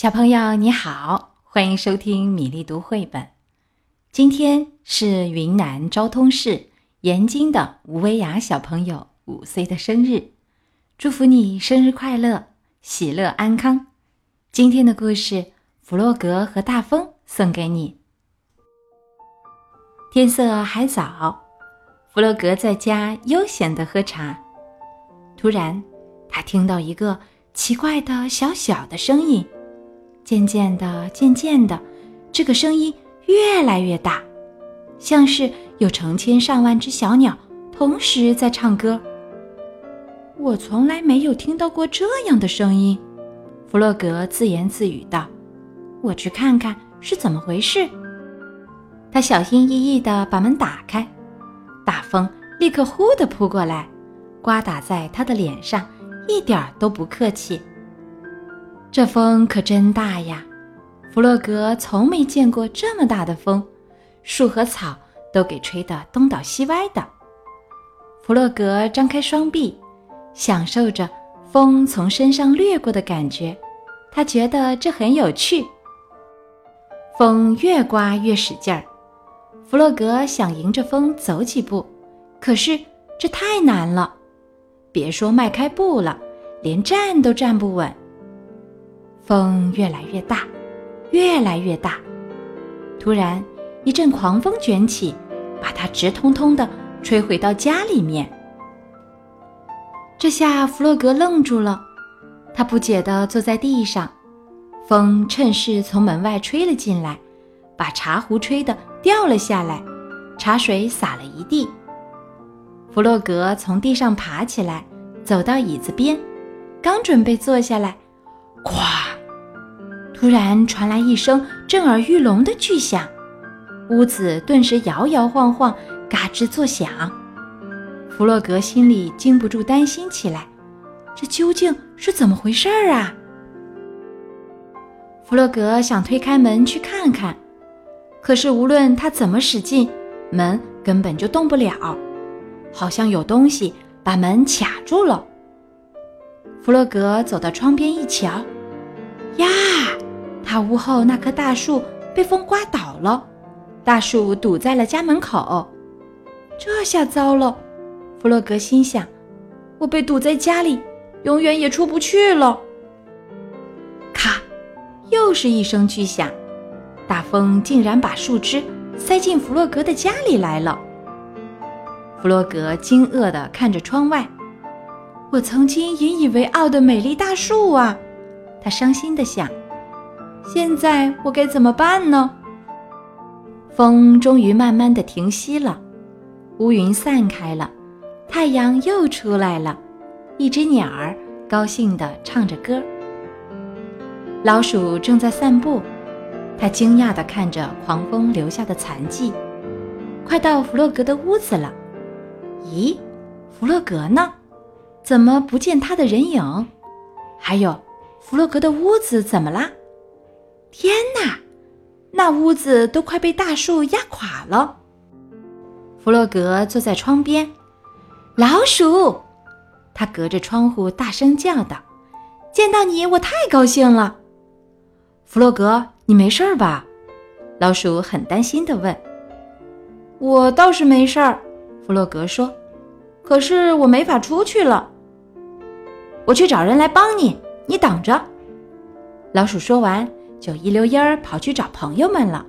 小朋友你好，欢迎收听米粒读绘本。今天是云南昭通市盐津的吴薇雅小朋友五岁的生日，祝福你生日快乐，喜乐安康。今天的故事，弗洛格和大风送给你。天色还早，弗洛格在家悠闲的喝茶。突然，他听到一个奇怪的小小的声音。渐渐的，渐渐的，这个声音越来越大，像是有成千上万只小鸟同时在唱歌。我从来没有听到过这样的声音，弗洛格自言自语道：“我去看看是怎么回事。”他小心翼翼地把门打开，大风立刻呼地扑过来，刮打在他的脸上，一点都不客气。这风可真大呀！弗洛格从没见过这么大的风，树和草都给吹得东倒西歪的。弗洛格张开双臂，享受着风从身上掠过的感觉，他觉得这很有趣。风越刮越使劲儿，弗洛格想迎着风走几步，可是这太难了，别说迈开步了，连站都站不稳。风越来越大，越来越大。突然，一阵狂风卷起，把它直通通的吹回到家里面。这下弗洛格愣住了，他不解地坐在地上。风趁势从门外吹了进来，把茶壶吹得掉了下来，茶水洒了一地。弗洛格从地上爬起来，走到椅子边，刚准备坐下来，咵！突然传来一声震耳欲聋的巨响，屋子顿时摇摇晃晃，嘎吱作响。弗洛格心里禁不住担心起来：这究竟是怎么回事儿啊？弗洛格想推开门去看看，可是无论他怎么使劲，门根本就动不了，好像有东西把门卡住了。弗洛格走到窗边一瞧，呀！他屋后那棵大树被风刮倒了，大树堵在了家门口。这下糟了，弗洛格心想：“我被堵在家里，永远也出不去了。”咔，又是一声巨响，大风竟然把树枝塞进弗洛格的家里来了。弗洛格惊愕地看着窗外，我曾经引以为傲的美丽大树啊！他伤心地想。现在我该怎么办呢？风终于慢慢的停息了，乌云散开了，太阳又出来了，一只鸟儿高兴地唱着歌。老鼠正在散步，它惊讶地看着狂风留下的残迹。快到弗洛格的屋子了，咦，弗洛格呢？怎么不见他的人影？还有，弗洛格的屋子怎么啦？天哪，那屋子都快被大树压垮了。弗洛格坐在窗边，老鼠，他隔着窗户大声叫道：“见到你，我太高兴了。”弗洛格，你没事吧？老鼠很担心地问。“我倒是没事儿。”弗洛格说，“可是我没法出去了。我去找人来帮你，你等着。”老鼠说完。就一溜烟儿跑去找朋友们了。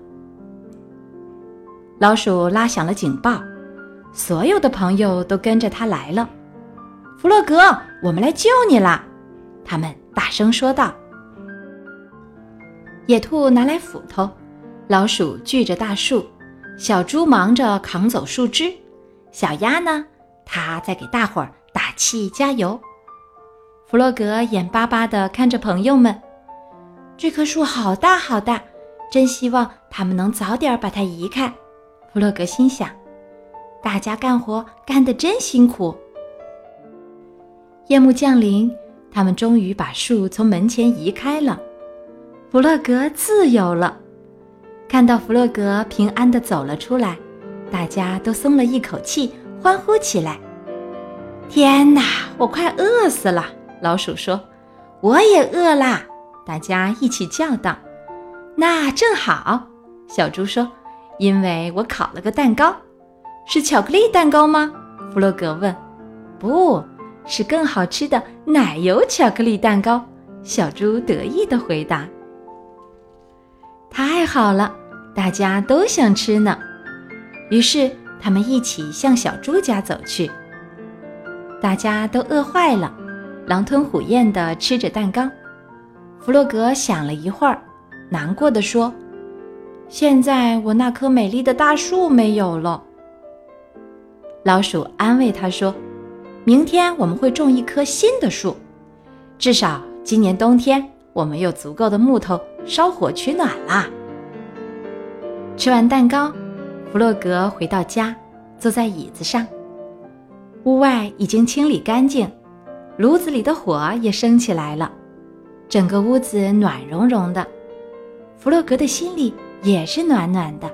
老鼠拉响了警报，所有的朋友都跟着他来了。弗洛格，我们来救你啦！他们大声说道。野兔拿来斧头，老鼠锯着大树，小猪忙着扛走树枝，小鸭呢，它在给大伙儿打气加油。弗洛格眼巴巴地看着朋友们。这棵树好大好大，真希望他们能早点把它移开。弗洛格心想：“大家干活干得真辛苦。”夜幕降临，他们终于把树从门前移开了。弗洛格自由了。看到弗洛格平安地走了出来，大家都松了一口气，欢呼起来。天哪，我快饿死了！老鼠说：“我也饿啦。”大家一起叫道：“那正好！”小猪说：“因为我烤了个蛋糕，是巧克力蛋糕吗？”弗洛格问。“不是，更好吃的奶油巧克力蛋糕。”小猪得意地回答。“太好了，大家都想吃呢。”于是他们一起向小猪家走去。大家都饿坏了，狼吞虎咽地吃着蛋糕。弗洛格想了一会儿，难过的说：“现在我那棵美丽的大树没有了。”老鼠安慰他说：“明天我们会种一棵新的树，至少今年冬天我们有足够的木头烧火取暖啦。”吃完蛋糕，弗洛格回到家，坐在椅子上。屋外已经清理干净，炉子里的火也升起来了。整个屋子暖融融的，弗洛格的心里也是暖暖的。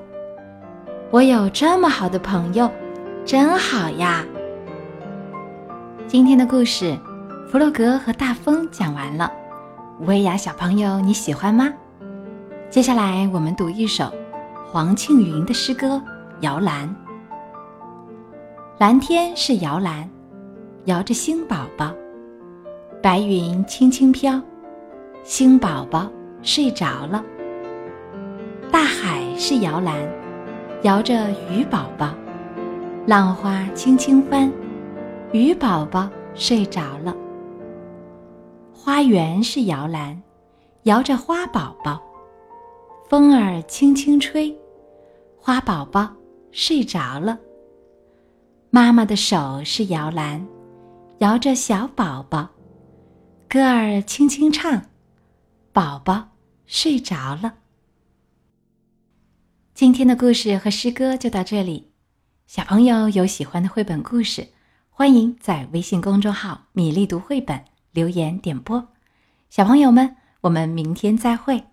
我有这么好的朋友，真好呀！今天的故事《弗洛格和大风》讲完了，薇娅小朋友你喜欢吗？接下来我们读一首黄庆云的诗歌《摇篮》。蓝天是摇篮，摇着星宝宝，白云轻轻飘。星宝宝睡着了，大海是摇篮，摇着鱼宝宝，浪花轻轻翻，鱼宝宝睡着了。花园是摇篮，摇着花宝宝，风儿轻轻吹，花宝宝睡着了。妈妈的手是摇篮，摇着小宝宝，歌儿轻轻唱。宝宝睡着了。今天的故事和诗歌就到这里。小朋友有喜欢的绘本故事，欢迎在微信公众号“米粒读绘本”留言点播。小朋友们，我们明天再会。